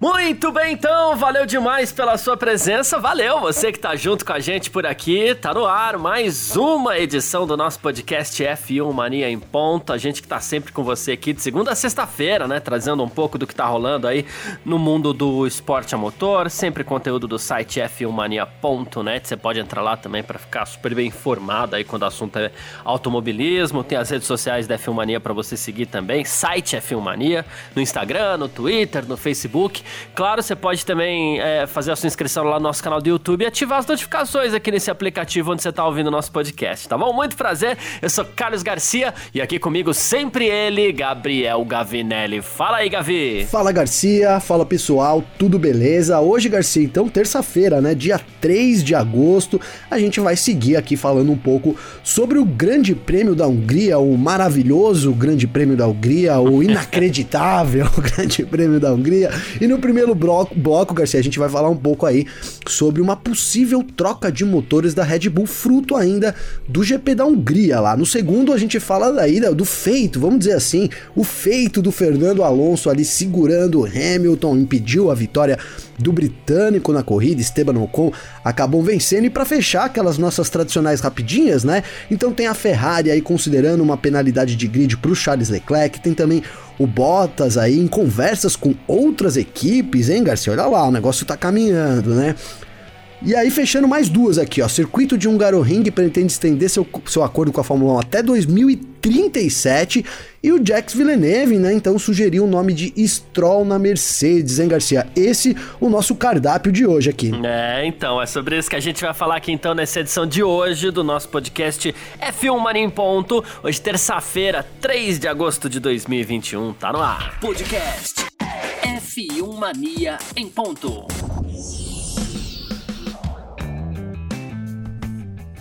Muito bem, então, valeu demais pela sua presença. Valeu você que tá junto com a gente por aqui. Tá no ar mais uma edição do nosso podcast F1 Mania em Ponto. A gente que tá sempre com você aqui de segunda a sexta-feira, né? Trazendo um pouco do que tá rolando aí no mundo do esporte a motor. Sempre conteúdo do site f1mania.net. Você pode entrar lá também para ficar super bem informado aí quando o assunto é automobilismo. Tem as redes sociais da F1 Mania para você seguir também. Site F1 Mania no Instagram, no Twitter, no Facebook. Claro, você pode também é, fazer a sua inscrição lá no nosso canal do YouTube e ativar as notificações aqui nesse aplicativo onde você está ouvindo o nosso podcast, tá bom? Muito prazer, eu sou Carlos Garcia e aqui comigo sempre ele, Gabriel Gavinelli. Fala aí, Gavi! Fala, Garcia, fala pessoal, tudo beleza? Hoje, Garcia, então, terça-feira, né, dia 3 de agosto, a gente vai seguir aqui falando um pouco sobre o Grande Prêmio da Hungria, o maravilhoso Grande Prêmio da Hungria, o inacreditável Grande Prêmio da Hungria. E no primeiro bloco, bloco, Garcia, a gente vai falar um pouco aí sobre uma possível troca de motores da Red Bull, fruto ainda do GP da Hungria lá. No segundo, a gente fala daí do feito, vamos dizer assim, o feito do Fernando Alonso ali segurando o Hamilton, impediu a vitória do britânico na corrida, Esteban Ocon, acabou vencendo. E para fechar aquelas nossas tradicionais rapidinhas, né? Então tem a Ferrari aí considerando uma penalidade de grid para o Charles Leclerc, tem também o Bottas aí em conversas com outras equipes, hein, Garcia? Olha lá, o negócio tá caminhando, né? E aí, fechando mais duas aqui, ó. Circuito de Hungaroring pretende estender seu, seu acordo com a Fórmula 1 até 2037. E o Jax Villeneuve, né, então sugeriu o nome de Stroll na Mercedes, hein, Garcia? Esse o nosso cardápio de hoje aqui. É, então, é sobre isso que a gente vai falar aqui então nessa edição de hoje do nosso podcast F1 Mania em Ponto. Hoje, terça-feira, 3 de agosto de 2021. Tá no ar. Podcast F1 Mania em Ponto.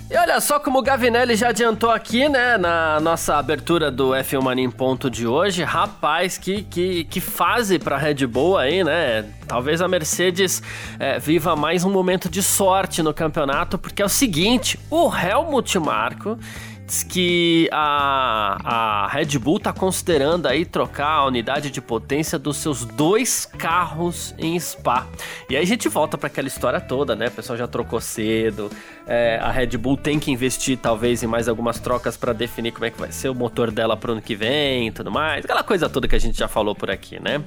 E olha só como o Gavinelli já adiantou aqui, né, na nossa abertura do F1 Mania em ponto de hoje. Rapaz, que, que, que fase pra Red Bull aí, né? Talvez a Mercedes é, viva mais um momento de sorte no campeonato, porque é o seguinte, o Helmut Marko Diz que a, a Red Bull está considerando aí trocar a unidade de potência dos seus dois carros em Spa. E aí a gente volta para aquela história toda, né? O pessoal já trocou cedo. É, a Red Bull tem que investir talvez em mais algumas trocas para definir como é que vai ser o motor dela pro ano que vem e tudo mais. Aquela coisa toda que a gente já falou por aqui, né?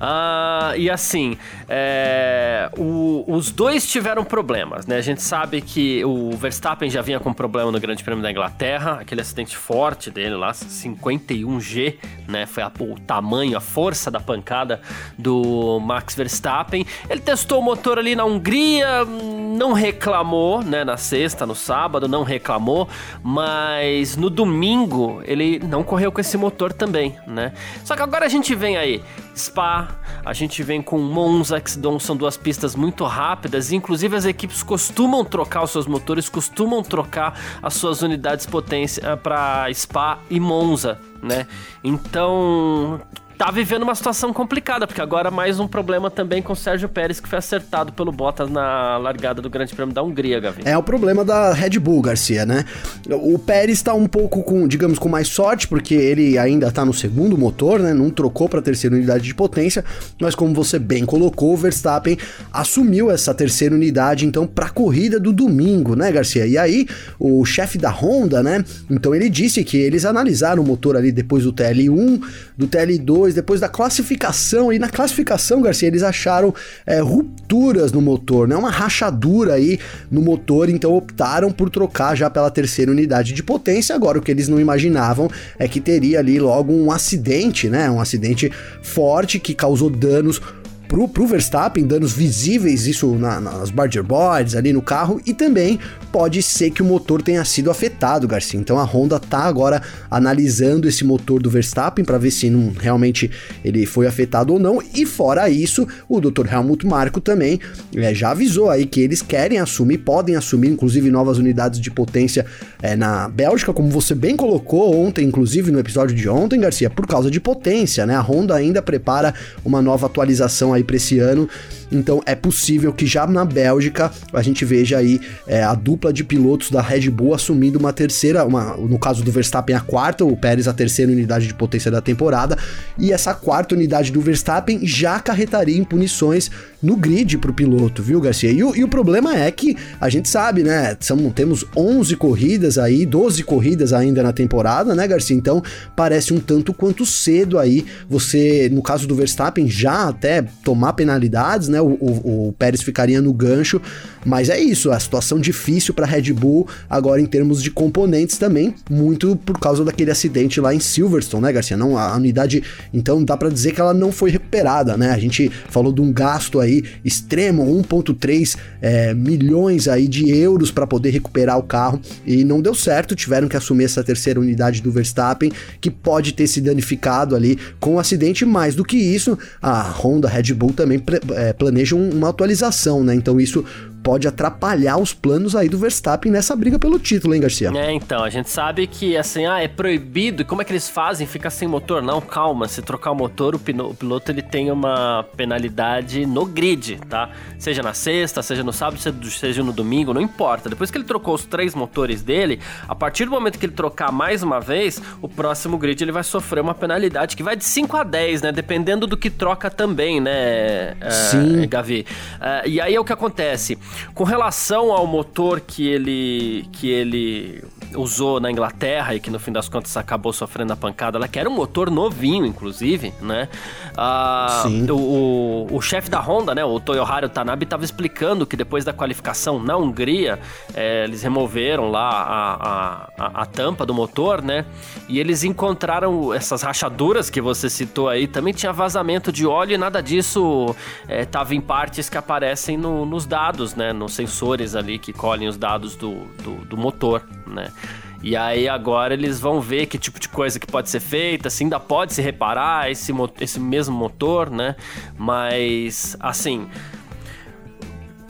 Ah, e assim, é, o, os dois tiveram problemas, né? A gente sabe que o Verstappen já vinha com problema no Grande Prêmio da Inglaterra, aquele acidente forte dele lá, 51G, né? Foi a, o tamanho, a força da pancada do Max Verstappen. Ele testou o motor ali na Hungria, não reclamou, né? Na sexta, no sábado, não reclamou, mas no domingo ele não correu com esse motor também, né? Só que agora a gente vem aí, Spa, a gente vem com Monza, que são duas pistas muito rápidas, inclusive as equipes costumam trocar os seus motores, costumam trocar as suas unidades potência eh, para Spa e Monza, né? Então, tá vivendo uma situação complicada, porque agora mais um problema também com o Sérgio Pérez, que foi acertado pelo Bottas na largada do Grande Prêmio da Hungria, Gavi. É o problema da Red Bull, Garcia, né? O Pérez tá um pouco com, digamos, com mais sorte, porque ele ainda tá no segundo motor, né? Não trocou para terceira unidade de potência, mas como você bem colocou, o Verstappen assumiu essa terceira unidade, então, pra corrida do domingo, né, Garcia? E aí, o chefe da Honda, né? Então, ele disse que eles analisaram o motor ali depois do TL1, do TL2, depois, depois da classificação, e na classificação, Garcia, eles acharam é, rupturas no motor, né? Uma rachadura aí no motor, então optaram por trocar já pela terceira unidade de potência. Agora, o que eles não imaginavam é que teria ali logo um acidente, né? Um acidente forte que causou danos pro, pro Verstappen, danos visíveis, isso na, nas barger boards, ali no carro, e também pode ser que o motor tenha sido afetado, Garcia. Então a Honda tá agora analisando esse motor do Verstappen para ver se não, realmente ele foi afetado ou não. E fora isso, o Dr. Helmut Marko também é, já avisou aí que eles querem assumir, podem assumir, inclusive, novas unidades de potência é, na Bélgica, como você bem colocou ontem, inclusive no episódio de ontem, Garcia, por causa de potência, né? A Honda ainda prepara uma nova atualização aí para esse ano. Então é possível que já na Bélgica a gente veja aí é, a dupla de pilotos da Red Bull assumindo uma terceira, uma, no caso do Verstappen a quarta, o Pérez a terceira unidade de potência da temporada, e essa quarta unidade do Verstappen já acarretaria em punições no grid para o piloto, viu, Garcia? E o, e o, problema é que a gente sabe, né? São, temos 11 corridas aí, 12 corridas ainda na temporada, né, Garcia? Então parece um tanto quanto cedo aí você, no caso do Verstappen, já até tomar penalidades, né? O, o, o Pérez ficaria no gancho, mas é isso, a situação difícil para Red Bull agora em termos de componentes também, muito por causa daquele acidente lá em Silverstone, né, Garcia? Não, a unidade, então dá para dizer que ela não foi recuperada, né? A gente falou de um gasto aí aí extremo, 1.3 é, milhões aí de euros para poder recuperar o carro e não deu certo, tiveram que assumir essa terceira unidade do Verstappen, que pode ter se danificado ali com o acidente, mais do que isso, a Honda Red Bull também é, planeja uma atualização, né? Então isso pode atrapalhar os planos aí do Verstappen nessa briga pelo título, hein, Garcia? É, então, a gente sabe que assim, ah, é proibido, como é que eles fazem? Fica sem motor? Não, calma, se trocar o motor, o, o piloto ele tem uma penalidade no grid, tá? Seja na sexta, seja no sábado, seja no domingo, não importa. Depois que ele trocou os três motores dele, a partir do momento que ele trocar mais uma vez, o próximo grid ele vai sofrer uma penalidade que vai de 5 a 10, né? Dependendo do que troca também, né, é, Sim. Gavi? Uh, e aí é o que acontece. Com relação ao motor que ele, que ele usou na Inglaterra e que no fim das contas acabou sofrendo a pancada, ela que era um motor novinho, inclusive, né? Ah, Sim. O, o, o chefe da Honda, né, o Toyoharu Tanabe, estava explicando que depois da qualificação na Hungria, é, eles removeram lá a, a, a, a, tampa do motor, né? E eles encontraram essas rachaduras que você citou aí, também tinha vazamento de óleo e nada disso estava é, em partes que aparecem no, nos dados, né? Nos sensores ali que colhem os dados do, do, do motor, né? E aí agora eles vão ver que tipo de coisa que pode ser feita, se ainda pode se reparar esse, esse mesmo motor, né? Mas assim,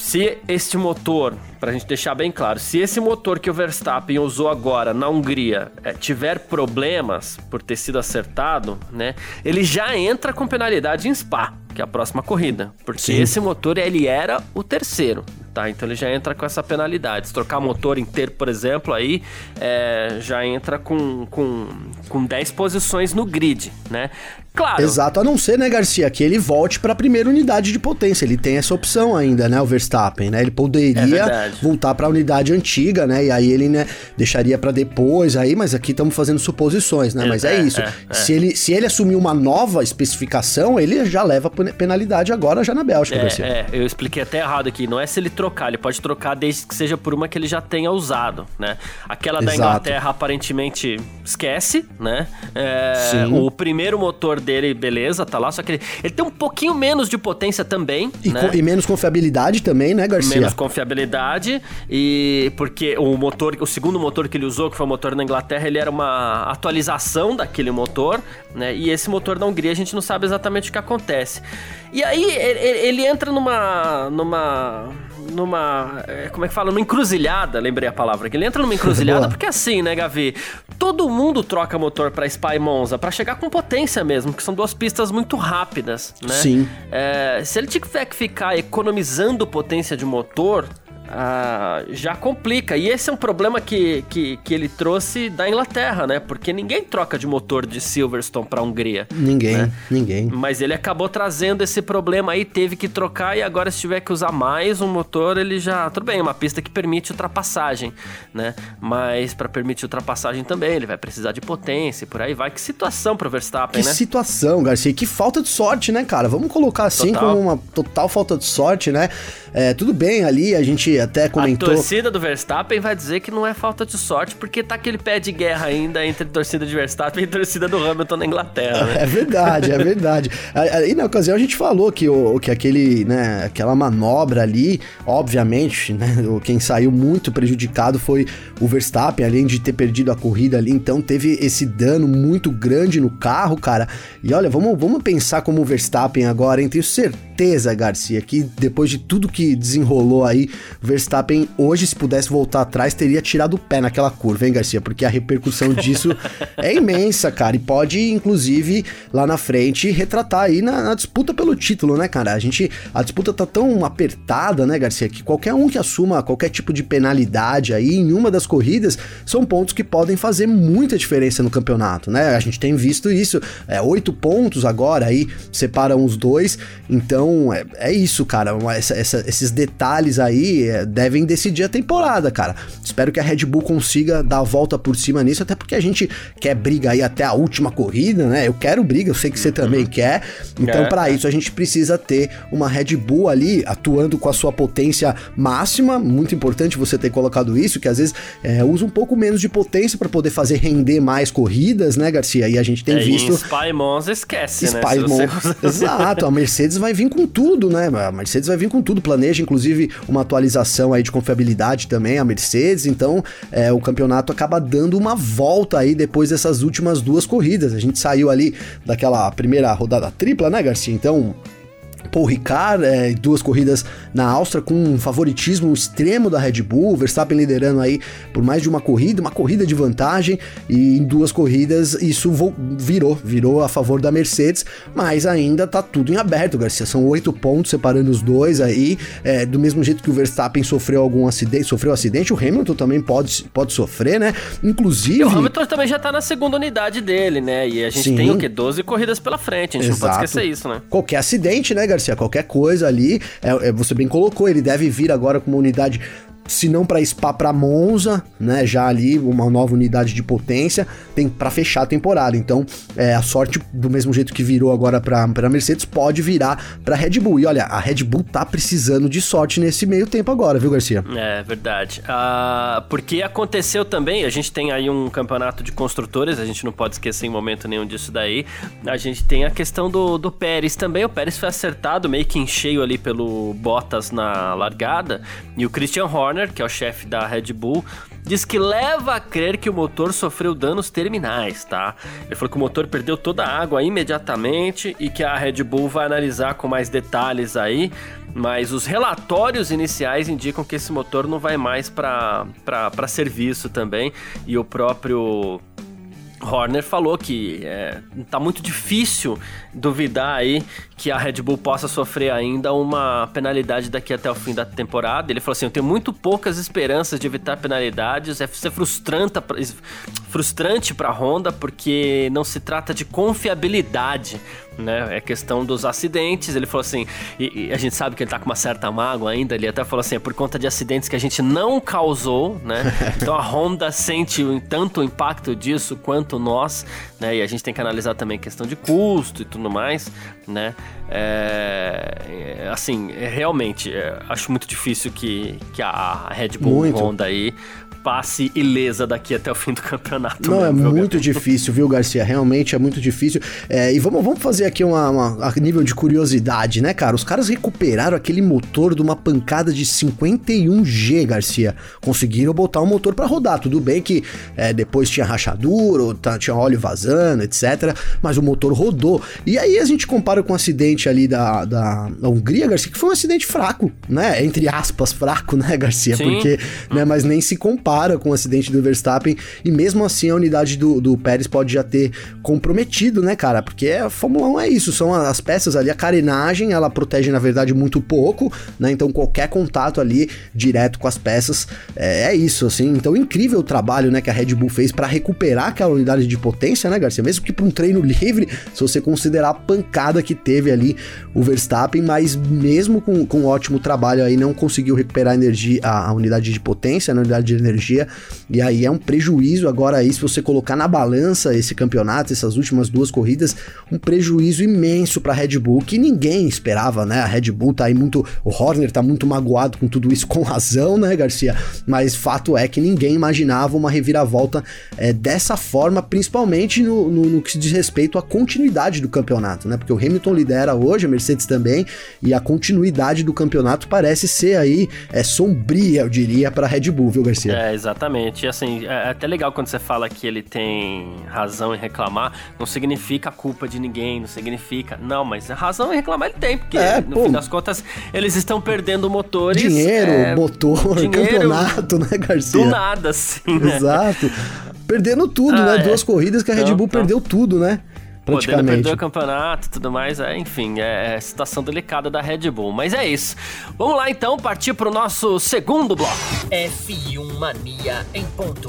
se este motor, para a gente deixar bem claro, se esse motor que o Verstappen usou agora na Hungria é, tiver problemas por ter sido acertado, né? Ele já entra com penalidade em Spa, que é a próxima corrida, porque Sim. esse motor ele era o terceiro tá? Então ele já entra com essa penalidade. Se trocar motor inteiro, por exemplo, aí é, já entra com, com, com 10 posições no grid, né? Claro. Exato, a não ser, né, Garcia, que ele volte para a primeira unidade de potência. Ele tem essa opção ainda, né, o Verstappen, né? Ele poderia é voltar para a unidade antiga, né? E aí ele, né, deixaria para depois aí, mas aqui estamos fazendo suposições, né? É, mas é, é isso. É, é, se ele se ele assumir uma nova especificação, ele já leva penalidade agora já na Bélgica, é, Garcia. É, eu expliquei até errado aqui. Não é se ele trocar, ele pode trocar desde que seja por uma que ele já tenha usado, né? Aquela Exato. da Inglaterra aparentemente esquece, né? É, o primeiro motor dele, beleza, tá lá, só que ele, ele tem um pouquinho menos de potência também. E, né? e, menos confiabilidade também, né, Garcia? Menos confiabilidade, e porque o motor, o segundo motor que ele usou, que foi o motor na Inglaterra, ele era uma atualização daquele motor, né? E esse motor da Hungria a gente não sabe exatamente o que acontece. E aí ele, ele entra numa. numa numa. É, como é que fala? Numa encruzilhada, lembrei a palavra. Que ele entra numa encruzilhada porque assim, né, Gavi? Todo mundo troca motor pra Spa e Monza para chegar com potência mesmo, que são duas pistas muito rápidas, né? Sim. É, se ele tiver que ficar economizando potência de motor, ah, já complica. E esse é um problema que, que, que, ele trouxe da Inglaterra, né? Porque ninguém troca de motor de Silverstone para Hungria. Ninguém, né? ninguém. Mas ele acabou trazendo esse problema aí, teve que trocar e agora se tiver que usar mais um motor, ele já, tudo bem, uma pista que permite ultrapassagem, né? Mas para permitir ultrapassagem também, ele vai precisar de potência, por aí vai. Que situação pro Verstappen, que né? Que situação, Garcia, que falta de sorte, né, cara? Vamos colocar assim total. como uma total falta de sorte, né? é, tudo bem ali, a gente até comentou. A torcida do Verstappen vai dizer que não é falta de sorte, porque tá aquele pé de guerra ainda entre torcida de Verstappen e torcida do Hamilton na Inglaterra. Né? É verdade, é verdade. E na ocasião a gente falou que, o, que aquele, né, aquela manobra ali, obviamente, né, quem saiu muito prejudicado foi o Verstappen, além de ter perdido a corrida ali, então teve esse dano muito grande no carro, cara. E olha, vamos, vamos pensar como o Verstappen agora, hein? Tenho certeza, Garcia, que depois de tudo que desenrolou aí, Verstappen hoje, se pudesse voltar atrás, teria tirado o pé naquela curva, hein, Garcia? Porque a repercussão disso é imensa, cara, e pode, inclusive, lá na frente, retratar aí na, na disputa pelo título, né, cara? A gente, a disputa tá tão apertada, né, Garcia, que qualquer um que assuma qualquer tipo de penalidade aí em uma das corridas são pontos que podem fazer muita diferença no campeonato, né? A gente tem visto isso, é oito pontos agora aí separam os dois, então é, é isso, cara. Essa, essa, esses detalhes aí é, devem decidir a temporada, cara. Espero que a Red Bull consiga dar a volta por cima nisso, até porque a gente quer briga aí até a última corrida, né? Eu quero briga, eu sei que você também uhum. quer. Então, é. para isso a gente precisa ter uma Red Bull ali atuando com a sua potência máxima. Muito importante você ter colocado isso, que às vezes é, usa um pouco menos de potência para poder fazer render mais corridas, né, Garcia? E a gente tem é, visto. Spy Monza esquece, Spy né? Monza. Exato, a Mercedes vai vir com tudo, né? A Mercedes vai vir com tudo. Planeja, inclusive, uma atualização aí de confiabilidade também, a Mercedes. Então, é, o campeonato acaba dando uma volta aí depois dessas últimas duas corridas. A gente saiu ali daquela primeira rodada tripla, né, Garcia? Então, Paul Ricard, é, duas corridas na Áustria com um favoritismo extremo da Red Bull, Verstappen liderando aí por mais de uma corrida, uma corrida de vantagem, e em duas corridas isso virou, virou a favor da Mercedes, mas ainda tá tudo em aberto, Garcia, são oito pontos separando os dois aí, é, do mesmo jeito que o Verstappen sofreu algum acidente, sofreu um acidente, o Hamilton também pode, pode sofrer, né, inclusive... E o Hamilton também já tá na segunda unidade dele, né, e a gente Sim. tem o quê? 12 corridas pela frente, a gente Exato. não pode esquecer isso, né. Qualquer acidente, né, Garcia? Qualquer coisa ali, é, é, você bem colocou, ele deve vir agora com uma unidade se não para Spa, para Monza, né? Já ali uma nova unidade de potência, tem para fechar a temporada. Então, é, a sorte do mesmo jeito que virou agora para Mercedes pode virar para Red Bull. E olha, a Red Bull tá precisando de sorte nesse meio tempo agora, viu, Garcia? É verdade. Ah, porque aconteceu também, a gente tem aí um campeonato de construtores, a gente não pode esquecer em momento nenhum disso daí. A gente tem a questão do, do Pérez também. O Pérez foi acertado meio que em cheio ali pelo Bottas na largada e o Christian Horner Horner, que é o chefe da Red Bull, diz que leva a crer que o motor sofreu danos terminais, tá? Ele falou que o motor perdeu toda a água imediatamente e que a Red Bull vai analisar com mais detalhes aí, mas os relatórios iniciais indicam que esse motor não vai mais para serviço também e o próprio Horner falou que é, tá muito difícil duvidar aí que a Red Bull possa sofrer ainda uma penalidade daqui até o fim da temporada. Ele falou assim: eu tenho muito poucas esperanças de evitar penalidades. É ser frustrante, frustrante para a Honda porque não se trata de confiabilidade né? É questão dos acidentes. Ele falou assim, e, e, a gente sabe que ele tá com uma certa mágoa ainda. Ele até falou assim, é por conta de acidentes que a gente não causou, né? Então a Honda sente tanto o impacto disso quanto nós, né? E a gente tem que analisar também a questão de custo e tudo mais, né? É, é assim, é, realmente, é, acho muito difícil que, que a Red Bull muito. Honda aí passe ilesa daqui até o fim do campeonato. Não, mesmo, é muito difícil, viu, Garcia? Realmente é muito difícil. É, e vamos, vamos fazer aqui uma, uma, a nível de curiosidade, né, cara? Os caras recuperaram aquele motor de uma pancada de 51G, Garcia. Conseguiram botar o motor para rodar. Tudo bem que é, depois tinha rachadura, tá, tinha óleo vazando, etc. Mas o motor rodou. E aí a gente compara com o acidente ali da, da, da Hungria, Garcia, que foi um acidente fraco, né? Entre aspas, fraco, né, Garcia? Sim. Porque, né, mas nem se compara compara com o acidente do Verstappen e mesmo assim a unidade do, do Pérez pode já ter comprometido, né, cara? Porque a Fórmula 1 é isso, são as peças ali, a carenagem, ela protege na verdade muito pouco, né? Então qualquer contato ali direto com as peças é, é isso, assim. Então incrível o trabalho, né, que a Red Bull fez para recuperar aquela unidade de potência, né, Garcia? Mesmo que para um treino livre, se você considerar a pancada que teve ali o Verstappen, mas mesmo com, com um ótimo trabalho aí não conseguiu recuperar a energia, a, a unidade de potência, né, a unidade de energia energia, e aí é um prejuízo agora aí, se você colocar na balança esse campeonato, essas últimas duas corridas, um prejuízo imenso para Red Bull, que ninguém esperava, né? A Red Bull tá aí muito, o Horner tá muito magoado com tudo isso, com razão, né, Garcia? Mas fato é que ninguém imaginava uma reviravolta é, dessa forma, principalmente no, no, no que diz respeito à continuidade do campeonato, né? Porque o Hamilton lidera hoje, a Mercedes também, e a continuidade do campeonato parece ser aí é, sombria, eu diria, para Red Bull, viu, Garcia? É, exatamente. E assim, é até legal quando você fala que ele tem razão em reclamar, não significa culpa de ninguém, não significa. Não, mas razão em reclamar ele tem, porque é, no pô, fim das contas eles estão perdendo motores. Dinheiro, é, motor, dinheiro, campeonato, né, Garcia? Do nada, sim. Né? Exato. Perdendo tudo, né? ah, né? É. Duas corridas que a Red Bull então, perdeu tudo, né? Podendo perder o campeonato e tudo mais, é, enfim, é, é situação delicada da Red Bull. Mas é isso. Vamos lá então partir para o nosso segundo bloco. F1 Mania em ponto.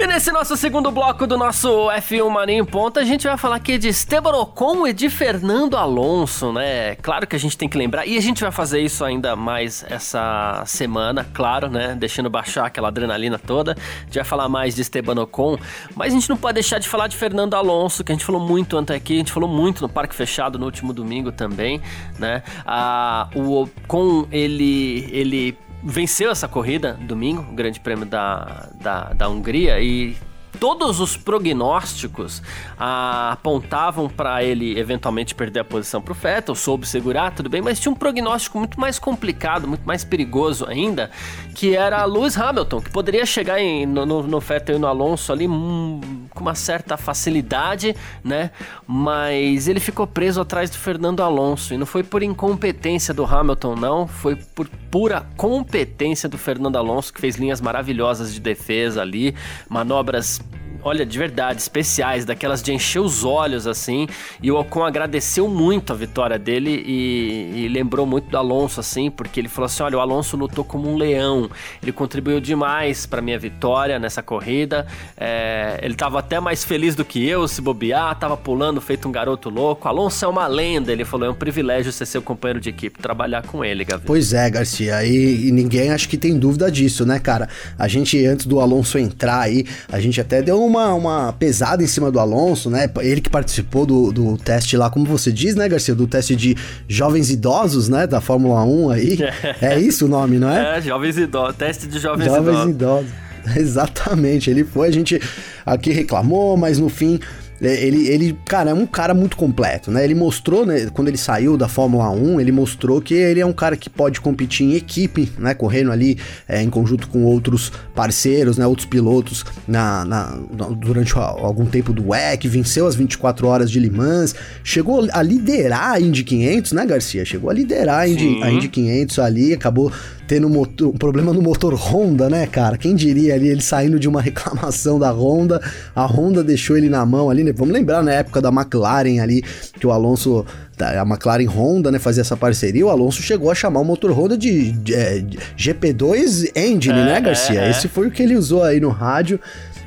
E nesse nosso segundo bloco do nosso F1 Mania em Ponta, a gente vai falar aqui de Esteban Ocon e de Fernando Alonso, né? Claro que a gente tem que lembrar, e a gente vai fazer isso ainda mais essa semana, claro, né? Deixando baixar aquela adrenalina toda. A gente vai falar mais de Esteban Ocon, mas a gente não pode deixar de falar de Fernando Alonso, que a gente falou muito antes aqui, a gente falou muito no Parque Fechado no último domingo também, né? Ah, o Ocon, ele, ele venceu essa corrida domingo, o Grande Prêmio da, da, da Hungria, e todos os prognósticos ah, apontavam para ele eventualmente perder a posição para o Vettel, soube segurar, tudo bem, mas tinha um prognóstico muito mais complicado, muito mais perigoso ainda, que era Lewis Hamilton, que poderia chegar em, no, no, no Vettel e no Alonso ali hum, com uma certa facilidade, né? Mas ele ficou preso atrás do Fernando Alonso e não foi por incompetência do Hamilton, não, foi por pura competência do Fernando Alonso, que fez linhas maravilhosas de defesa ali, manobras olha, de verdade, especiais, daquelas de encher os olhos assim. E o Ocon agradeceu muito a vitória dele e, e, lembrou muito do Alonso, assim, porque ele falou assim: olha, o Alonso lutou como um leão, ele contribuiu demais para minha vitória nessa corrida. É, ele estava até mais feliz do que eu, se bobear, tava pulando feito um garoto louco. Alonso é uma lenda, ele falou: é um privilégio ser seu companheiro de equipe, trabalhar com ele, Gavi. Pois é, Garcia, e, e ninguém acho que tem dúvida disso, né, cara? A gente, antes do Alonso entrar aí, a gente até deu uma, uma pesada em cima do Alonso, né? Ele que participou do, do teste lá, como você diz, né, Garcia? Do teste de jovens idosos, né? Da Fórmula 1 aí. É, é isso o nome, não é? É, jovens idosos. Teste de jovens, jovens idosos. idosos. Exatamente, ele foi, a gente aqui reclamou, mas no fim ele, ele, cara, é um cara muito completo, né? Ele mostrou, né, quando ele saiu da Fórmula 1, ele mostrou que ele é um cara que pode competir em equipe, né? Correndo ali é, em conjunto com outros parceiros, né? Outros pilotos na, na, durante algum tempo do WEC, venceu as 24 horas de Le Mans, chegou a liderar a Indy 500, né, Garcia? Chegou a liderar a Indy, a Indy 500 ali, acabou tendo motor, um problema no motor Honda, né, cara? Quem diria ali ele saindo de uma reclamação da Honda, a Honda deixou ele na mão ali, né? Vamos lembrar na época da McLaren ali, que o Alonso a McLaren Honda, né, fazia essa parceria, o Alonso chegou a chamar o motor Honda de, de, de é, GP2 Engine, né, é, né, Garcia? É, Esse foi o que ele usou aí no rádio.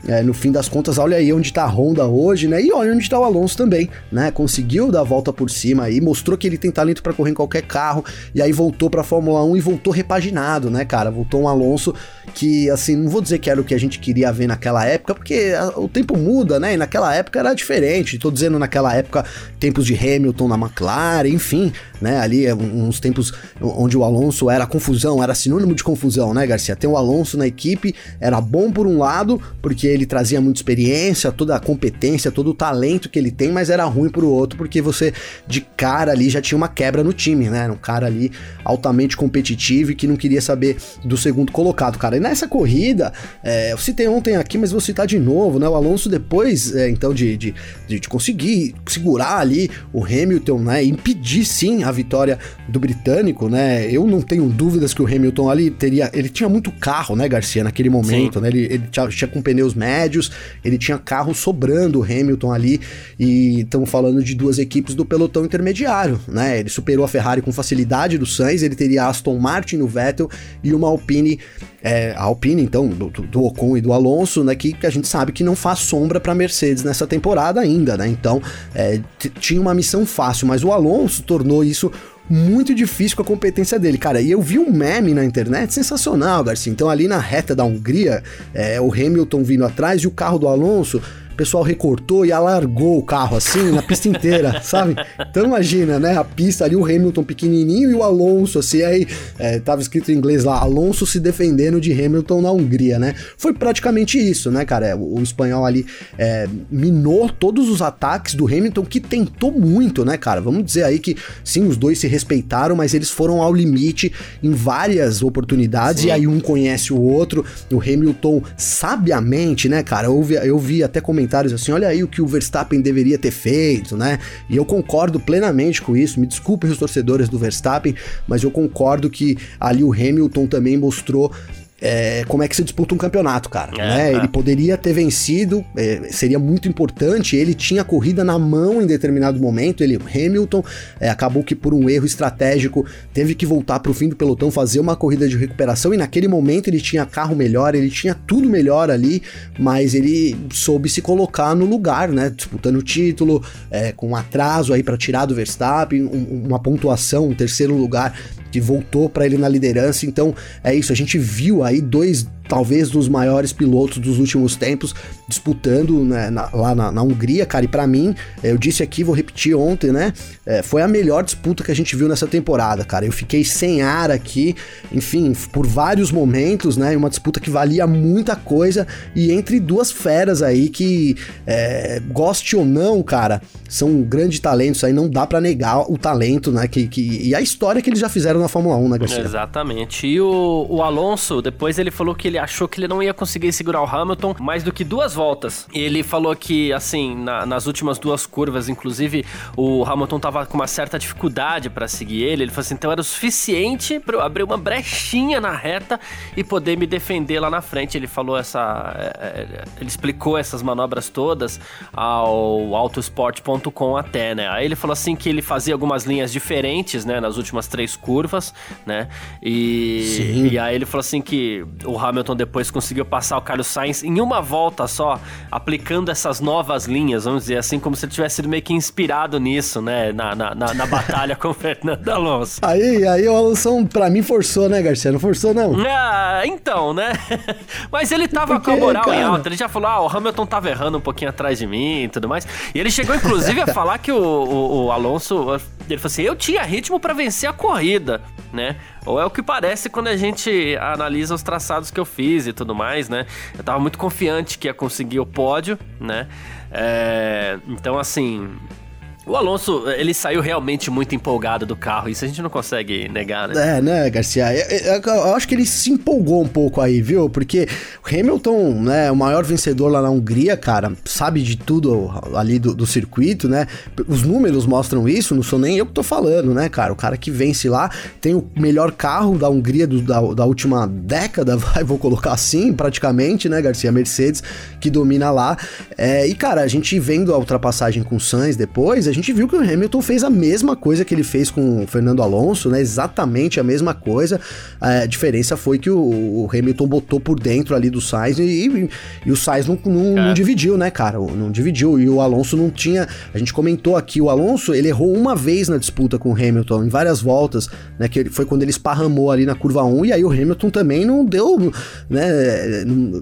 É, no fim das contas, olha aí onde tá a Honda hoje, né? E olha onde tá o Alonso também, né? Conseguiu dar a volta por cima aí, mostrou que ele tem talento para correr em qualquer carro, e aí voltou pra Fórmula 1 e voltou repaginado, né, cara? Voltou um Alonso que, assim, não vou dizer que era o que a gente queria ver naquela época, porque o tempo muda, né? E naquela época era diferente. Tô dizendo naquela época, tempos de Hamilton na McLaren, enfim, né? Ali é uns tempos onde o Alonso era confusão, era sinônimo de confusão, né, Garcia? Ter o Alonso na equipe era bom por um lado, porque ele trazia muita experiência, toda a competência, todo o talento que ele tem, mas era ruim por outro, porque você de cara ali já tinha uma quebra no time, né? Era um cara ali altamente competitivo e que não queria saber do segundo colocado, cara. E nessa corrida, é, eu citei ontem aqui, mas vou citar de novo, né? O Alonso, depois, é, então, de, de, de, conseguir segurar ali o Hamilton, né? Impedir sim a vitória do britânico, né? Eu não tenho dúvidas que o Hamilton ali teria. Ele tinha muito carro, né, Garcia, naquele momento, sim. né? Ele, ele tinha, tinha com pneus médios, ele tinha carro sobrando o Hamilton ali, e estamos falando de duas equipes do pelotão intermediário, né? Ele superou a Ferrari com facilidade do Sainz, ele teria Aston Martin no Vettel e uma Alpine, é, a Alpine então, do, do, Ocon e do Alonso, né? Que, que a gente sabe que não faz sombra para Mercedes nessa temporada ainda, né? Então, é, tinha uma missão fácil, mas o Alonso tornou isso muito difícil com a competência dele, cara. E eu vi um meme na internet sensacional, Garcia. Então, ali na reta da Hungria, é, o Hamilton vindo atrás e o carro do Alonso pessoal recortou e alargou o carro assim na pista inteira, sabe? Então imagina, né? A pista ali, o Hamilton pequenininho e o Alonso, assim, aí é, tava escrito em inglês lá, Alonso se defendendo de Hamilton na Hungria, né? Foi praticamente isso, né, cara? O, o espanhol ali é, minou todos os ataques do Hamilton, que tentou muito, né, cara? Vamos dizer aí que sim, os dois se respeitaram, mas eles foram ao limite em várias oportunidades, sim. e aí um conhece o outro. O Hamilton, sabiamente, né, cara? Eu vi, eu vi até comentários comentários assim: olha aí o que o Verstappen deveria ter feito, né? E eu concordo plenamente com isso. Me desculpem os torcedores do Verstappen, mas eu concordo que ali o Hamilton também mostrou é, como é que se disputa um campeonato, cara. É, né? É. Ele poderia ter vencido, é, seria muito importante. Ele tinha a corrida na mão em determinado momento. Ele, Hamilton, é, acabou que por um erro estratégico teve que voltar para o fim do pelotão, fazer uma corrida de recuperação. E naquele momento ele tinha carro melhor, ele tinha tudo melhor ali, mas ele soube se colocar no lugar, né? Disputando o título, é, com um atraso aí para tirar do Verstappen, um, uma pontuação, um terceiro lugar que voltou para ele na liderança. Então é isso, a gente viu aí dois talvez dos maiores pilotos dos últimos tempos, disputando né, na, lá na, na, Hungria, cara. E para mim, eu disse aqui, vou repetir ontem, né? É, foi a melhor disputa que a gente viu nessa temporada, cara. Eu fiquei sem ar aqui, enfim, por vários momentos, né? Uma disputa que valia muita coisa e entre duas feras aí que, é, goste ou não, cara, são grandes talentos aí, não dá para negar o talento, né? Que, que, e a história que eles já fizeram na Fórmula 1, né, Garcia? Exatamente. E o, o Alonso, depois ele falou que ele achou que ele não ia conseguir segurar o Hamilton mais do que duas voltas. Ele falou que, assim, na, nas últimas duas curvas, inclusive, o Hamilton tava com uma certa dificuldade para seguir ele. Ele falou assim: então era o suficiente para eu abrir uma brechinha na reta e poder me defender lá na frente. Ele falou essa. É, é ele explicou essas manobras todas ao autosport.com até, né? Aí ele falou assim que ele fazia algumas linhas diferentes, né, nas últimas três curvas, né? E, Sim. e aí ele falou assim que o Hamilton Hamilton depois conseguiu passar o Carlos Sainz em uma volta só, aplicando essas novas linhas, vamos dizer assim, como se ele tivesse sido meio que inspirado nisso, né? Na, na, na, na batalha com o Fernando Alonso. Aí, aí o Alonso, pra mim, forçou, né, Garcia? Não forçou, não? Ah, então, né? Mas ele tava Porque, com a moral cara... em alta. Ele já falou, ah, o Hamilton tava errando um pouquinho atrás de mim e tudo mais. E ele chegou, inclusive, a falar que o, o, o Alonso. Ele falou assim: eu tinha ritmo para vencer a corrida, né? Ou é o que parece quando a gente analisa os traçados que eu fiz e tudo mais, né? Eu tava muito confiante que ia conseguir o pódio, né? É, então, assim, o Alonso, ele saiu realmente muito empolgado do carro, isso a gente não consegue negar, né? É, né, Garcia? Eu, eu, eu, acho que ele se empolgou um pouco aí, viu? Porque Hamilton, né, o maior vencedor lá na Hungria, cara, sabe de tudo ali do, do, circuito, né? Os números mostram isso, não sou nem eu que tô falando, né, cara? O cara que vence lá tem o melhor carro da Hungria do, da, da última década, vai, vou colocar assim, praticamente, né, Garcia? Mercedes, que domina lá. É, e, cara, a gente vendo a ultrapassagem com o Sainz depois, a gente viu que o Hamilton fez a mesma coisa que ele fez com o Fernando Alonso, né? Exatamente a mesma coisa. A diferença foi que o, o Hamilton botou por dentro ali do Sainz e, e, e o Sainz não, não, é. não, dividiu, né, cara? Não dividiu. E o Alonso não tinha. A gente comentou aqui, o Alonso ele errou uma vez na disputa com o Hamilton, em várias voltas, né? Que foi quando ele esparramou ali na curva 1, e aí o Hamilton também não deu, né? Não,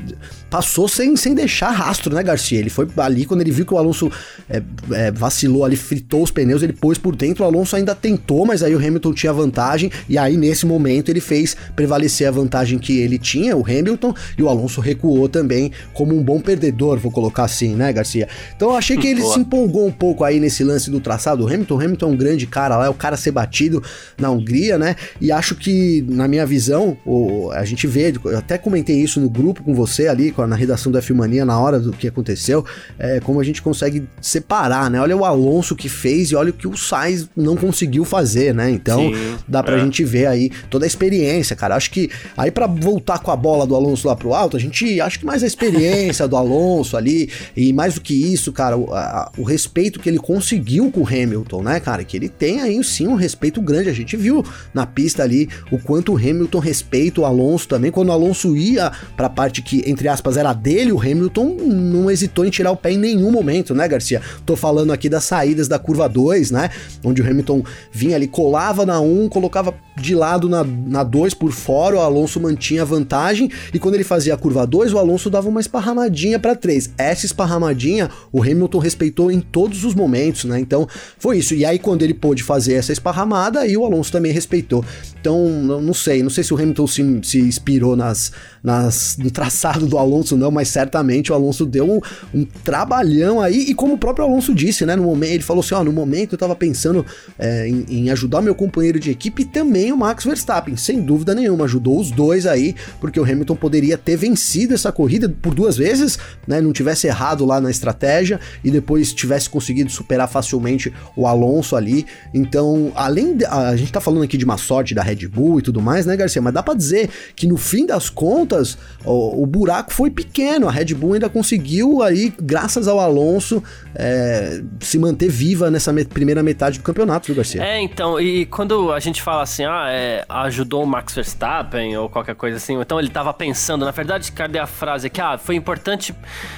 passou sem, sem deixar rastro, né, Garcia? Ele foi ali quando ele viu que o Alonso é, é, vacilou ali, fritou os pneus, ele pôs por dentro. O Alonso ainda tentou, mas aí o Hamilton tinha vantagem. E aí, nesse momento, ele fez prevalecer a vantagem que ele tinha, o Hamilton, e o Alonso recuou também como um bom perdedor, vou colocar assim, né, Garcia? Então eu achei que ele se empolgou um pouco aí nesse lance do traçado. O Hamilton, o Hamilton é um grande cara lá, é o cara a ser batido na Hungria, né? E acho que, na minha visão, o, a gente vê, eu até comentei isso no grupo com você ali, na redação da Filmania na hora do que aconteceu, é, como a gente consegue separar, né? Olha o Alonso Alonso que fez e olha o que o Sainz não conseguiu fazer, né? Então, Sim, dá pra é. gente ver aí toda a experiência, cara. Acho que aí para voltar com a bola do Alonso lá pro alto, a gente acho que mais a experiência do Alonso ali e mais do que isso, cara, o, a, o respeito que ele conseguiu com o Hamilton, né, cara? Que ele tem aí sim um respeito grande. A gente viu na pista ali o quanto o Hamilton respeita o Alonso também. Quando o Alonso ia pra parte que, entre aspas, era dele, o Hamilton não hesitou em tirar o pé em nenhum momento, né, Garcia? Tô falando aqui das da curva 2, né? Onde o Hamilton vinha ali, colava na 1, um, colocava de lado na 2 por fora, o Alonso mantinha a vantagem. E quando ele fazia a curva 2, o Alonso dava uma esparramadinha para 3. Essa esparramadinha o Hamilton respeitou em todos os momentos, né? Então foi isso. E aí, quando ele pôde fazer essa esparramada, aí o Alonso também respeitou. Então, não sei, não sei se o Hamilton se, se inspirou nas, nas, no traçado do Alonso, não, mas certamente o Alonso deu um, um trabalhão aí. E como o próprio Alonso disse, né? No momento, ele falou assim: ó, no momento eu tava pensando é, em, em, ajudar meu companheiro de equipe e também o Max Verstappen. Sem dúvida nenhuma, ajudou os dois aí, porque o Hamilton poderia ter vencido essa corrida por duas vezes, né? Não tivesse errado lá na estratégia e depois tivesse conseguido superar facilmente o Alonso ali. Então, além de, a gente tá falando aqui de uma sorte da Red Bull e tudo mais, né, Garcia? Mas dá para dizer que no fim das contas, o, o, buraco foi pequeno. A Red Bull ainda conseguiu aí, graças ao Alonso, é, se manter viva nessa me primeira metade do campeonato, viu, Garcia? É, então, e quando a gente fala assim, ah, é, ajudou o Max Verstappen ou qualquer coisa assim, então ele tava pensando, na verdade, cadê a frase aqui? Ah, foi importante,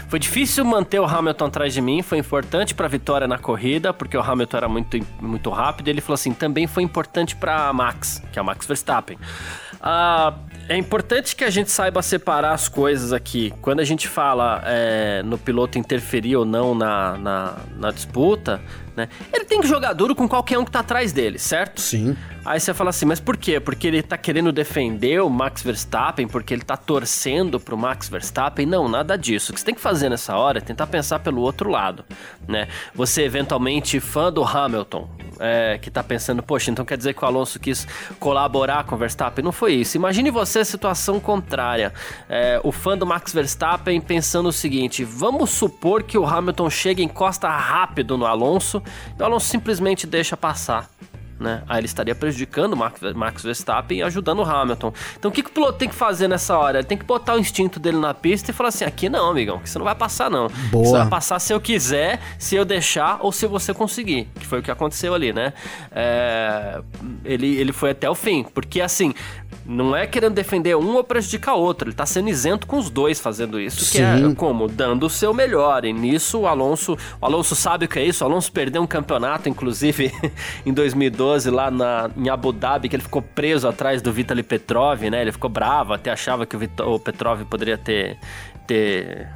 foi difícil manter o Hamilton atrás de mim, foi importante pra vitória na corrida, porque o Hamilton era muito, muito rápido. E ele falou assim, também foi importante pra Max, que é o Max Verstappen. Ah, é importante que a gente saiba separar as coisas aqui. Quando a gente fala é, no piloto interferir ou não na, na, na disputa, né? Ele tem que jogar duro com qualquer um que tá atrás dele, certo? Sim. Aí você fala assim, mas por quê? Porque ele tá querendo defender o Max Verstappen, porque ele tá torcendo pro Max Verstappen? Não, nada disso. O que você tem que fazer nessa hora é tentar pensar pelo outro lado, né? Você eventualmente fã do Hamilton, é, que tá pensando, poxa, então quer dizer que o Alonso quis colaborar com o Verstappen? Não foi isso. Imagine você a situação contrária. É, o fã do Max Verstappen pensando o seguinte: vamos supor que o Hamilton chega e encosta rápido no Alonso e o Alonso simplesmente deixa passar né? Aí ele estaria prejudicando o Max Verstappen e ajudando o Hamilton. Então o que, que o piloto tem que fazer nessa hora? Ele tem que botar o instinto dele na pista e falar assim: aqui não, amigão, que você não vai passar, não. Boa. Você vai passar se eu quiser, se eu deixar ou se você conseguir. Que foi o que aconteceu ali, né? É... Ele, ele foi até o fim. Porque assim, não é querendo defender um ou prejudicar outro. Ele tá sendo isento com os dois fazendo isso. Sim. Que é como? Dando o seu melhor. E nisso o Alonso. O Alonso sabe o que é isso. O Alonso perdeu um campeonato, inclusive, em 2012, lá na, em Abu Dhabi, que ele ficou preso atrás do Vitaly Petrov, né? Ele ficou bravo, até achava que o, Vito, o Petrov poderia ter. ter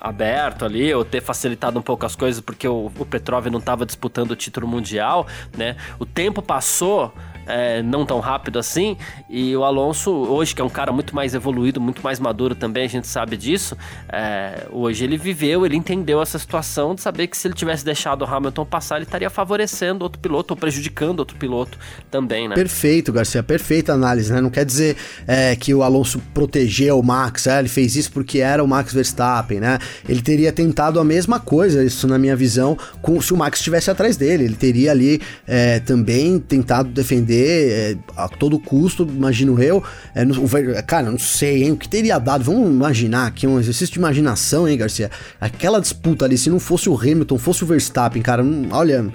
aberto ali, ou ter facilitado um pouco as coisas, porque o, o Petrov não estava disputando o título mundial, né? O tempo passou, é, não tão rápido assim. E o Alonso, hoje, que é um cara muito mais evoluído, muito mais maduro também, a gente sabe disso. É, hoje ele viveu, ele entendeu essa situação de saber que se ele tivesse deixado o Hamilton passar, ele estaria favorecendo outro piloto ou prejudicando outro piloto também, né? Perfeito, Garcia, perfeita análise, né? Não quer dizer é, que o Alonso protegeu o Max, é, ele fez isso porque era o Max Verstappen, né? Ele teria tentado a mesma coisa, isso na minha visão, com, se o Max estivesse atrás dele. Ele teria ali é, também tentado defender é, a todo custo, imagino eu. É, no, cara, não sei, hein? O que teria dado? Vamos imaginar aqui um exercício de imaginação, hein, Garcia? Aquela disputa ali, se não fosse o Hamilton, fosse o Verstappen, cara, não, olha,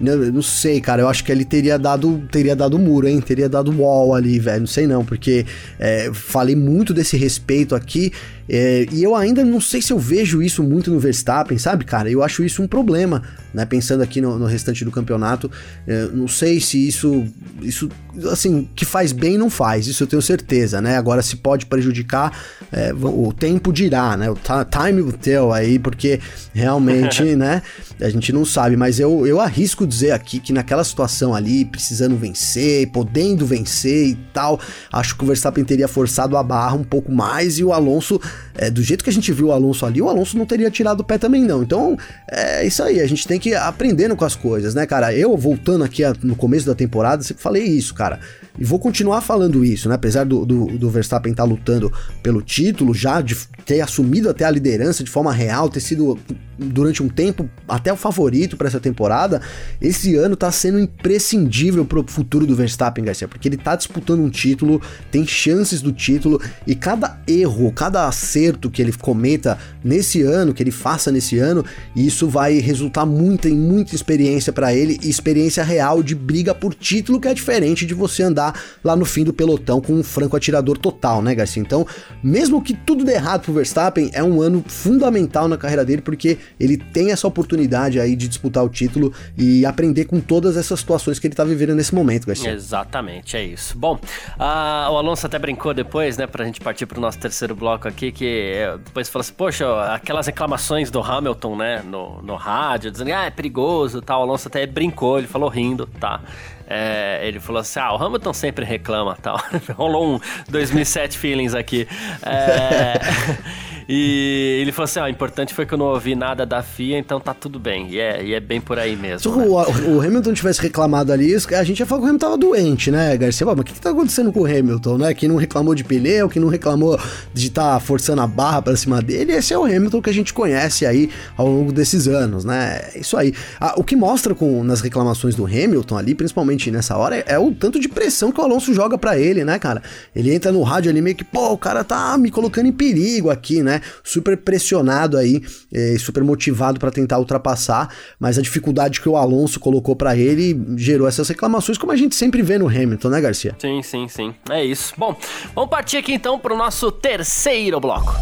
não, não sei, cara, eu acho que ele teria dado, teria dado muro, hein? Teria dado wall ali, velho, não sei não, porque é, falei muito desse respeito aqui é, e eu ainda não sei se eu vejo isso muito no Verstappen, sabe, cara? Eu acho isso um problema, né? Pensando aqui no, no restante do campeonato, é, não sei se isso, isso, assim, que faz bem não faz, isso eu tenho certeza, né? Agora, se pode prejudicar, é, o tempo dirá, né? O time will tell aí, porque realmente, né? A gente não sabe, mas eu, eu arrisco dizer aqui que naquela situação ali, precisando vencer, podendo vencer e tal, acho que o Verstappen teria forçado a barra um pouco mais e o Alonso é, do jeito que a gente viu o Alonso ali, o Alonso não teria tirado o pé também, não. Então, é isso aí, a gente tem que aprendendo com as coisas, né, cara? Eu, voltando aqui a, no começo da temporada, sempre falei isso, cara. e vou continuar falando isso, né? Apesar do, do, do Verstappen estar tá lutando pelo título, já de ter assumido até a liderança de forma real, ter sido durante um tempo até o favorito para essa temporada, esse ano tá sendo imprescindível pro futuro do Verstappen, Garcia, porque ele tá disputando um título, tem chances do título e cada erro, cada acerto que ele cometa nesse ano, que ele faça nesse ano, isso vai resultar muito em muita experiência para ele, experiência real de briga por título, que é diferente de você andar lá no fim do pelotão com um franco atirador total, né, Garcia? Então, mesmo que tudo dê errado pro Verstappen, é um ano fundamental na carreira dele porque ele tem essa oportunidade aí de disputar o título e aprender com todas essas situações que ele tá vivendo nesse momento, Garcia. Exatamente, é isso. Bom, uh, o Alonso até brincou depois, né, pra gente partir pro nosso terceiro bloco aqui, que depois falou assim, poxa, aquelas reclamações do Hamilton, né, no, no rádio, dizendo, ah, é perigoso tal, o Alonso até brincou, ele falou rindo, tá? É, ele falou assim: ah, o Hamilton sempre reclama tal. Rolou um 2007 feelings aqui. É, e ele falou assim: ah, o importante foi que eu não ouvi nada da FIA, então tá tudo bem. E é, e é bem por aí mesmo. Se né? o, o, Hamilton tivesse reclamado ali, a gente ia falar que o Hamilton tava doente, né, Garcia? Mas o que, que tá acontecendo com o Hamilton, né? Que não reclamou de pneu, que não reclamou de estar tá forçando a barra pra cima dele. Esse é o Hamilton que a gente conhece aí ao longo desses anos, né? É isso aí. Ah, o que mostra com, nas reclamações do Hamilton ali, principalmente nessa hora, é, é o tanto de pressão que o Alonso joga para ele, né, cara? Ele entra no rádio ali meio que, pô, o cara tá me colocando em perigo aqui, né? Super pressionado aí, é, super motivado para tentar ultrapassar, mas a dificuldade que o Alonso colocou para ele gerou essas reclamações, como a gente sempre vê no Hamilton, né, Garcia? Sim, sim, sim. É isso. Bom, vamos partir aqui então pro nosso terceiro bloco.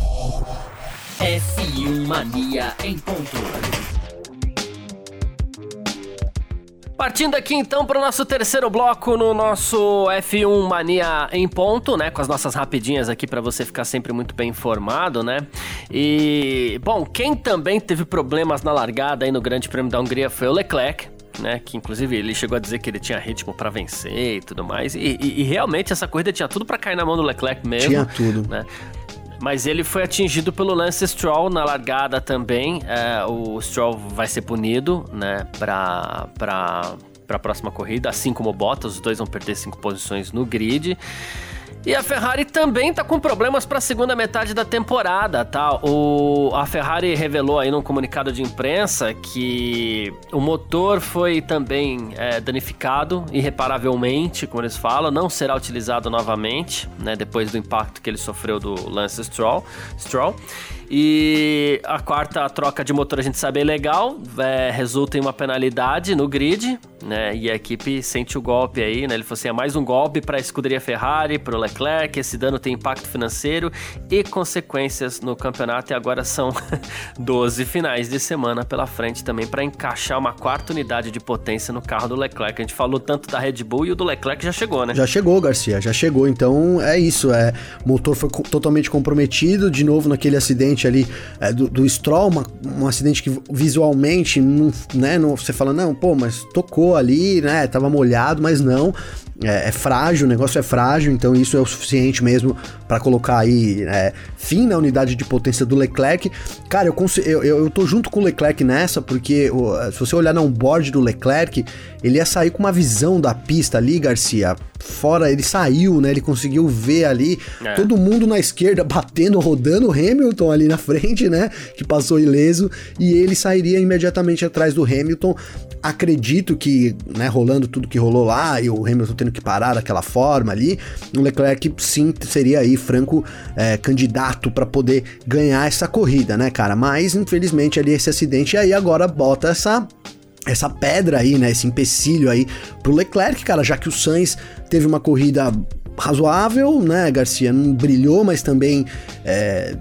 F1 Mania em ponto. Partindo aqui então para o nosso terceiro bloco no nosso F1 Mania em ponto, né? Com as nossas rapidinhas aqui para você ficar sempre muito bem informado, né? E, bom, quem também teve problemas na largada aí no Grande Prêmio da Hungria foi o Leclerc, né? Que inclusive ele chegou a dizer que ele tinha ritmo para vencer e tudo mais. E, e, e, realmente essa corrida tinha tudo para cair na mão do Leclerc mesmo. Tinha tudo. Né? Mas ele foi atingido pelo Lance Stroll na largada também. É, o Stroll vai ser punido, né, pra, pra, pra próxima corrida, assim como o Bottas. Os dois vão perder cinco posições no grid. E a Ferrari também está com problemas para a segunda metade da temporada, tá? O, a Ferrari revelou aí num comunicado de imprensa que o motor foi também é, danificado irreparavelmente, como eles falam, não será utilizado novamente, né? Depois do impacto que ele sofreu do Lance Stroll. Stroll. E a quarta troca de motor a gente sabe é legal, é, resulta em uma penalidade no grid, né? E a equipe sente o golpe aí, né? Ele falou assim: é mais um golpe para a escuderia Ferrari, para o Leclerc. Esse dano tem impacto financeiro e consequências no campeonato. E agora são 12 finais de semana pela frente também para encaixar uma quarta unidade de potência no carro do Leclerc. A gente falou tanto da Red Bull e o do Leclerc já chegou, né? Já chegou, Garcia, já chegou. Então é isso. É, motor foi totalmente comprometido de novo naquele acidente acidente ali é, do, do Stroll, uma, um acidente que visualmente, não, né, não, você fala, não, pô, mas tocou ali, né, tava molhado, mas não, é, é, frágil, o negócio é frágil, então isso é o suficiente mesmo para colocar aí é, fim na unidade de potência do Leclerc. Cara, eu, eu, eu, tô junto com o Leclerc nessa, porque se você olhar no board do Leclerc, ele ia sair com uma visão da pista ali, Garcia. Fora, ele saiu, né? Ele conseguiu ver ali é. todo mundo na esquerda batendo, rodando o Hamilton ali na frente, né? Que passou ileso, e ele sairia imediatamente atrás do Hamilton. Acredito que, né, rolando tudo que rolou lá e o Hamilton tendo que parar daquela forma ali, o Leclerc sim seria aí franco é, candidato para poder ganhar essa corrida, né, cara? Mas infelizmente ali esse acidente aí agora bota essa essa pedra aí, né, esse empecilho aí pro Leclerc, cara, já que o Sainz teve uma corrida razoável, né, Garcia não brilhou, mas também é,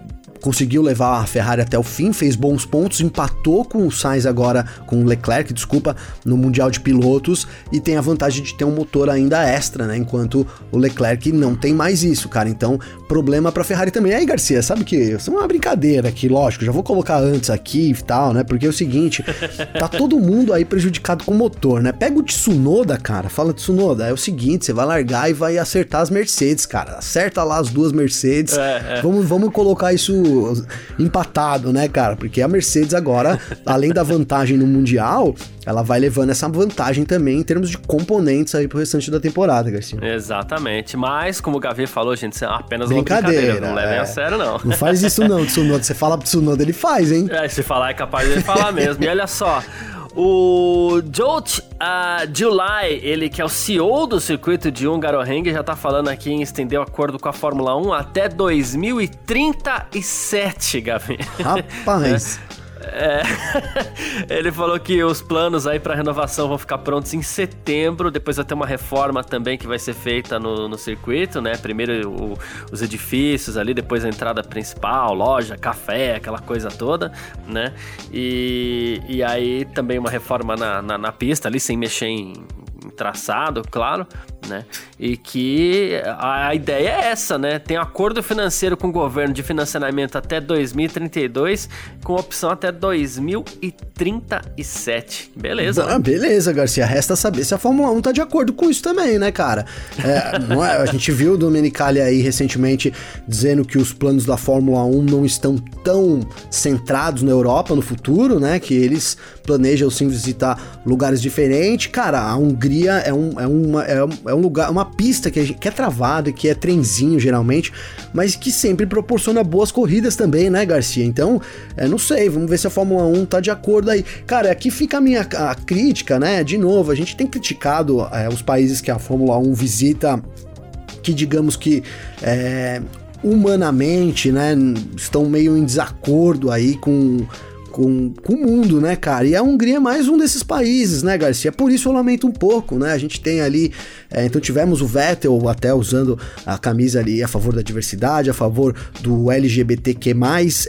conseguiu levar a Ferrari até o fim, fez bons pontos, empatou com o Sainz agora, com o Leclerc, desculpa, no Mundial de Pilotos e tem a vantagem de ter um motor ainda extra, né? Enquanto o Leclerc não tem mais isso, cara. Então, problema pra Ferrari também. Aí, Garcia, sabe que isso é uma brincadeira aqui, lógico, já vou colocar antes aqui e tal, né? Porque é o seguinte, tá todo mundo aí prejudicado com o motor, né? Pega o Tsunoda, cara, fala Tsunoda, é o seguinte, você vai largar e vai acertar as Mercedes, cara. Acerta lá as duas Mercedes. É, é. Vamos, vamos colocar isso meio empatado, né, cara? Porque a Mercedes agora, além da vantagem no Mundial, ela vai levando essa vantagem também em termos de componentes aí pro restante da temporada, Garcia. Exatamente. Mas, como o Gavi falou, gente, isso é apenas brincadeira, uma brincadeira. Não levem é. a sério, não. Não faz isso não, Tsunoda. Você fala pro Tsunoda, ele faz, hein? É, se falar é capaz de falar mesmo. E olha só, o Jolt uh, July, ele que é o CEO do circuito de Hungaroring, já tá falando aqui em estender o acordo com a Fórmula 1 até 2037, Gavi. Rapaz. é. É, ele falou que os planos aí para renovação vão ficar prontos em setembro. Depois vai ter uma reforma também que vai ser feita no, no circuito, né? Primeiro o, os edifícios ali, depois a entrada principal, loja, café, aquela coisa toda, né? E, e aí também uma reforma na, na, na pista ali, sem mexer em traçado, claro, né? E que a, ideia é essa, né? Tem acordo financeiro com o governo de financiamento até 2032, com opção até 2037. Beleza. Ah, beleza, Garcia. Resta saber se a Fórmula 1 tá de acordo com isso também, né, cara? É, é, a gente viu o Domenicali aí recentemente dizendo que os planos da Fórmula 1 não estão tão centrados na Europa no futuro, né? Que eles planejam sim visitar lugares diferentes. Cara, a Hungria é, um, é, uma, é, é um lugar, uma pista que é, que é travada, que é trenzinho geralmente, mas que sempre proporciona boas corridas também, né, Garcia? Então, é, não sei, vamos ver se a Fórmula 1 tá de acordo aí. Cara, aqui fica a minha a crítica, né? De novo, a gente tem criticado é, os países que a Fórmula 1 visita, que digamos que é, humanamente, né, estão meio em desacordo aí com com, com o mundo, né, cara? E a Hungria é mais um desses países, né, Garcia? Por isso eu lamento um pouco, né? A gente tem ali. É, então tivemos o Vettel até usando a camisa ali a favor da diversidade, a favor do LGBTQ.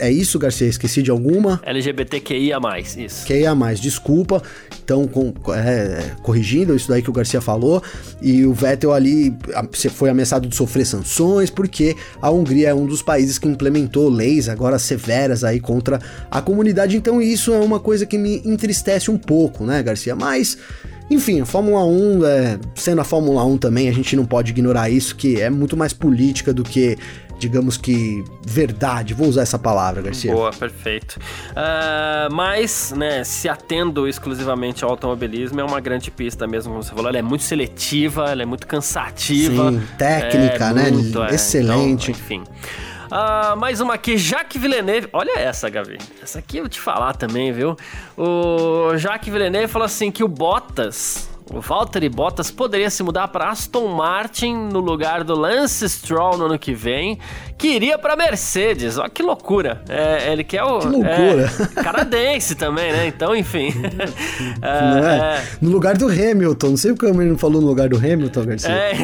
É isso, Garcia? Esqueci de alguma? LGBTQIA, isso. QIA, desculpa. Então, com, é, corrigindo isso daí que o Garcia falou. E o Vettel ali foi ameaçado de sofrer sanções, porque a Hungria é um dos países que implementou leis agora severas aí contra a comunidade então isso é uma coisa que me entristece um pouco, né, Garcia? Mas, enfim, a Fórmula 1, é, sendo a Fórmula 1 também, a gente não pode ignorar isso, que é muito mais política do que digamos que verdade, vou usar essa palavra, Garcia. Boa, perfeito. Uh, mas, né, se atendo exclusivamente ao automobilismo, é uma grande pista mesmo, como você falou, ela é muito seletiva, ela é muito cansativa. Sim, técnica, é né? Muito, é, Excelente. Então, enfim. Ah, mais uma aqui, Jacques Villeneuve. Olha essa, Gavi. Essa aqui eu vou te falar também, viu? O Jacques Villeneuve falou assim que o Bottas o Valtteri Bottas poderia se mudar para Aston Martin no lugar do Lance Stroll no ano que vem, que iria para Mercedes. Olha que loucura. É, ele quer o. Que loucura. É, canadense também, né? Então, enfim. é, é, no lugar do Hamilton. Não sei o que o não falou no lugar do Hamilton, Garcia. É.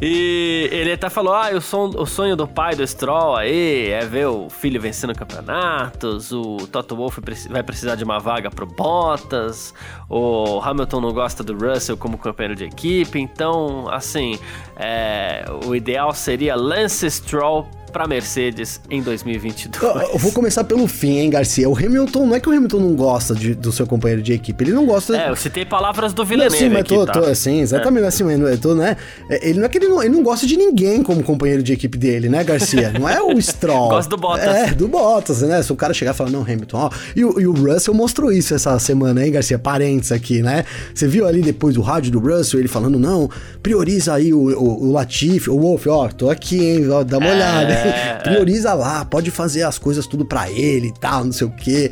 e ele até falou: ah, o, o sonho do pai do Stroll aí é ver o filho vencendo campeonatos. O Toto Wolff vai precisar de uma vaga pro Bottas. O Hamilton não gosta do Russell como companheiro de equipe, então, assim, é, o ideal seria Lance Stroll para Mercedes em 2022. Eu, eu, vou começar pelo fim, hein, Garcia. O Hamilton, não é que o Hamilton não gosta de, do seu companheiro de equipe, ele não gosta... É, eu citei palavras do Villeneuve sim, mas aqui, tô, tá? tô, assim, exatamente, é. assim, eu tô, né? É, ele não é que ele não, ele não gosta de ninguém como companheiro de equipe dele, né, Garcia? Não é o Stroll. gosta do Bottas. É, do Bottas, né? Se o cara chegar e falar, não, Hamilton, ó... E o, e o Russell mostrou isso essa semana, hein, Garcia? Parentes aqui, né? Você viu ali depois do rádio do Russell, ele falando, não, prioriza aí o, o, o Latifi, o Wolf, ó, tô aqui, hein, ó, dá uma é, olhada, hein? Prioriza lá, pode fazer as coisas tudo para ele e tal, não sei o quê.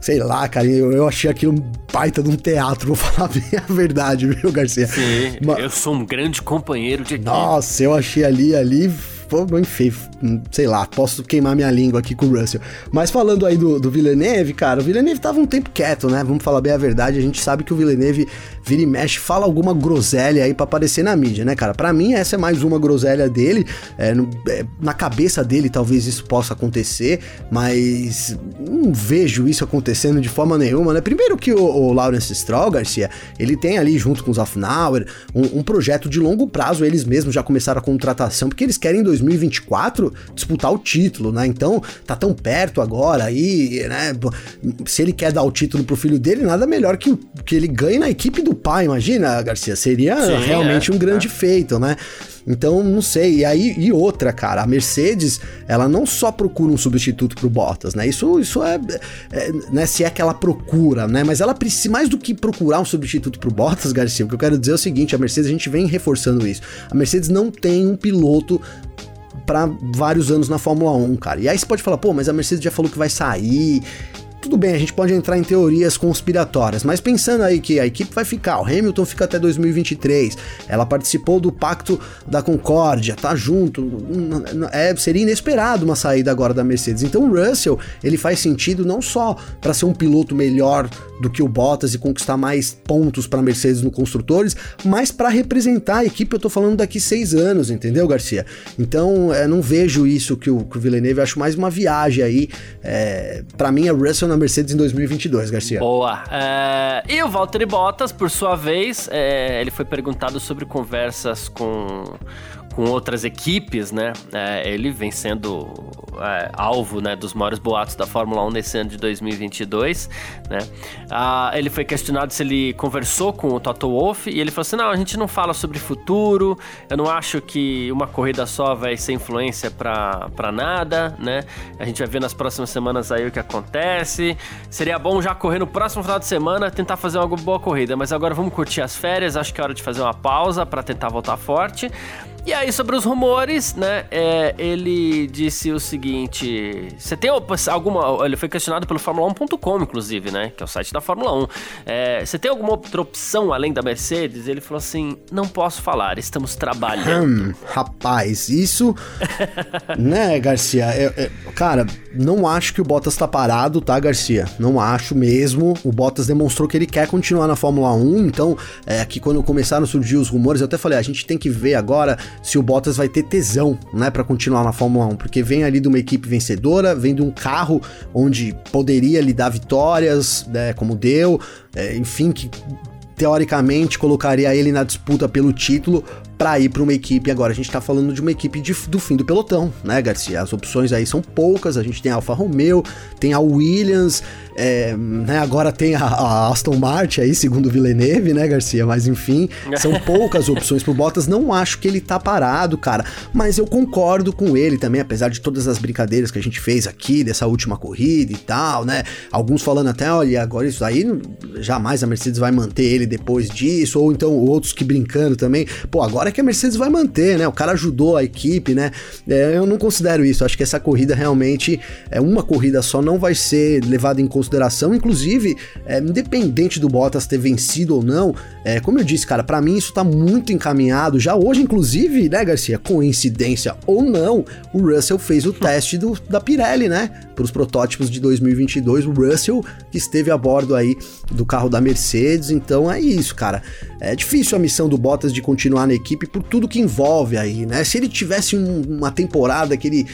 Sei lá, cara, eu, eu achei aquilo um baita de um teatro, vou falar bem a verdade, viu, Garcia? Sim, Mas, eu sou um grande companheiro de equipe. Nossa, eu achei ali, ali enfim, sei lá, posso queimar minha língua aqui com o Russell. Mas falando aí do, do Villeneuve, cara, o Villeneuve tava um tempo quieto, né? Vamos falar bem a verdade, a gente sabe que o Villeneuve vira e mexe, fala alguma groselha aí para aparecer na mídia, né, cara? Para mim, essa é mais uma groselha dele. É, no, é, na cabeça dele, talvez isso possa acontecer, mas não vejo isso acontecendo de forma nenhuma, né? Primeiro que o, o Lawrence Stroll, Garcia, ele tem ali, junto com os Afnauer, um, um projeto de longo prazo, eles mesmos já começaram a contratação, porque eles querem em 2024 disputar o título, né? Então, tá tão perto agora aí, né? Se ele quer dar o título pro filho dele, nada melhor que, que ele ganhe na equipe do pai, imagina, Garcia? Seria Sim, realmente é, um grande é. feito, né? Então, não sei. E aí, e outra, cara, a Mercedes, ela não só procura um substituto pro Bottas, né? Isso, isso é, é né, se é que ela procura, né? Mas ela precisa, mais do que procurar um substituto pro Bottas, Garcia, o que eu quero dizer é o seguinte, a Mercedes, a gente vem reforçando isso. A Mercedes não tem um piloto para vários anos na Fórmula 1, cara. E aí você pode falar, pô, mas a Mercedes já falou que vai sair tudo bem, a gente pode entrar em teorias conspiratórias, mas pensando aí que a equipe vai ficar, o Hamilton fica até 2023, ela participou do Pacto da Concórdia, tá junto, é, seria inesperado uma saída agora da Mercedes. Então o Russell, ele faz sentido não só para ser um piloto melhor do que o Bottas e conquistar mais pontos para Mercedes no construtores, mas para representar a equipe, eu tô falando daqui seis anos, entendeu, Garcia? Então, é, não vejo isso que o, que o Villeneuve, acho mais uma viagem aí. É, para mim, é Russell na Mercedes em 2022, Garcia. Boa. É, e o Valtteri Bottas, por sua vez, é, ele foi perguntado sobre conversas com com outras equipes, né? É, ele vem sendo é, alvo né, dos maiores boatos da Fórmula 1 nesse ano de 2022, né? Ah, ele foi questionado se ele conversou com o Toto Wolff e ele falou assim: não, a gente não fala sobre futuro, eu não acho que uma corrida só vai ser influência para nada, né? A gente vai ver nas próximas semanas aí o que acontece. Seria bom já correr no próximo final de semana, tentar fazer uma boa corrida, mas agora vamos curtir as férias, acho que é hora de fazer uma pausa para tentar voltar forte. E aí, sobre os rumores, né? É, ele disse o seguinte: você tem alguma. Ele foi questionado pelo Fórmula1.com, inclusive, né? Que é o site da Fórmula 1. É, você tem alguma outra opção além da Mercedes? Ele falou assim: não posso falar, estamos trabalhando. Hum, rapaz, isso. né, Garcia? É, é, cara, não acho que o Bottas tá parado, tá, Garcia? Não acho mesmo. O Bottas demonstrou que ele quer continuar na Fórmula 1. Então, é, aqui quando começaram a surgir os rumores, eu até falei: a gente tem que ver agora se o Bottas vai ter tesão, né, para continuar na Fórmula 1, porque vem ali de uma equipe vencedora, vem de um carro onde poderia lhe dar vitórias, né, como deu, é, enfim, que teoricamente colocaria ele na disputa pelo título para ir para uma equipe. Agora a gente tá falando de uma equipe de, do fim do pelotão, né, Garcia? As opções aí são poucas. A gente tem a Alfa Romeo, tem a Williams, é, né, agora tem a, a, Aston Martin aí, segundo o Villeneuve, né, Garcia? Mas enfim, são poucas opções pro Bottas. Não acho que ele tá parado, cara. Mas eu concordo com ele também, apesar de todas as brincadeiras que a gente fez aqui, dessa última corrida e tal, né? Alguns falando até, olha, agora isso aí jamais a Mercedes vai manter ele depois disso, ou então outros que brincando também, pô, agora que a Mercedes vai manter, né? O cara ajudou a equipe, né? É, eu não considero isso. Acho que essa corrida realmente é uma corrida só, não vai ser levada em consideração. Inclusive, é, independente do Bottas ter vencido ou não, é, como eu disse, cara, para mim isso tá muito encaminhado. Já hoje, inclusive, né, Garcia? Coincidência ou não, o Russell fez o teste do, da Pirelli, né? Para os protótipos de 2022. O Russell que esteve a bordo aí do carro da Mercedes. Então é isso, cara. É difícil a missão do Bottas de continuar na equipe por tudo que envolve aí, né? Se ele tivesse um, uma temporada que ele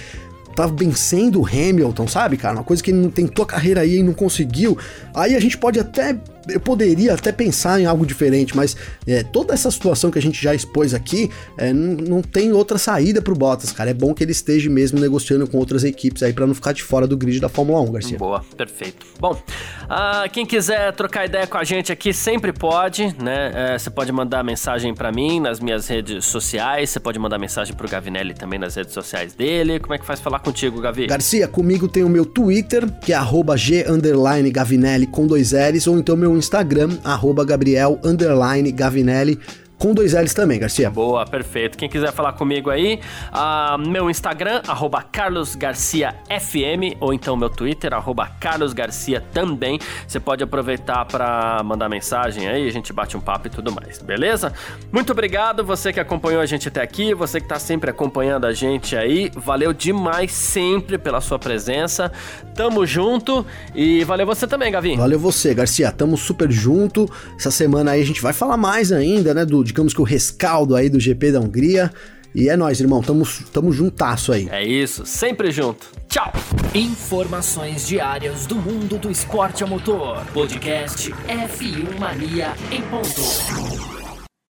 tava vencendo o Hamilton, sabe, cara? Uma coisa que ele não tentou a carreira aí e não conseguiu. Aí a gente pode até eu poderia até pensar em algo diferente, mas é, toda essa situação que a gente já expôs aqui é, não, não, tem outra saída pro Bottas, cara. É bom que ele esteja mesmo negociando com outras equipes aí para não ficar de fora do grid da Fórmula 1, Garcia. Boa, perfeito. Bom, uh, quem quiser trocar ideia com a gente aqui sempre pode, né? É, você pode mandar mensagem para mim nas minhas redes sociais, você pode mandar mensagem pro Gavinelli também nas redes sociais dele. Como é que faz falar contigo, Gavi? Garcia, comigo tem o meu Twitter, que é @g_gavinelli com dois L's, ou então meu Instagram, arroba Gabriel Gavinelli com dois L's também, Garcia. Boa, perfeito. Quem quiser falar comigo aí, uh, meu Instagram, arroba carlosgarciafm, ou então meu Twitter, arroba carlosgarcia também. Você pode aproveitar para mandar mensagem aí, a gente bate um papo e tudo mais, beleza? Muito obrigado, você que acompanhou a gente até aqui, você que tá sempre acompanhando a gente aí, valeu demais sempre pela sua presença. Tamo junto e valeu você também, Gavin. Valeu você, Garcia. Tamo super junto. Essa semana aí a gente vai falar mais ainda, né, do digamos que o rescaldo aí do GP da Hungria. E é nóis, irmão. Tamo, tamo juntasso aí. É isso, sempre junto. Tchau. Informações diárias do mundo do esporte a motor. Podcast F1 Mania em ponto.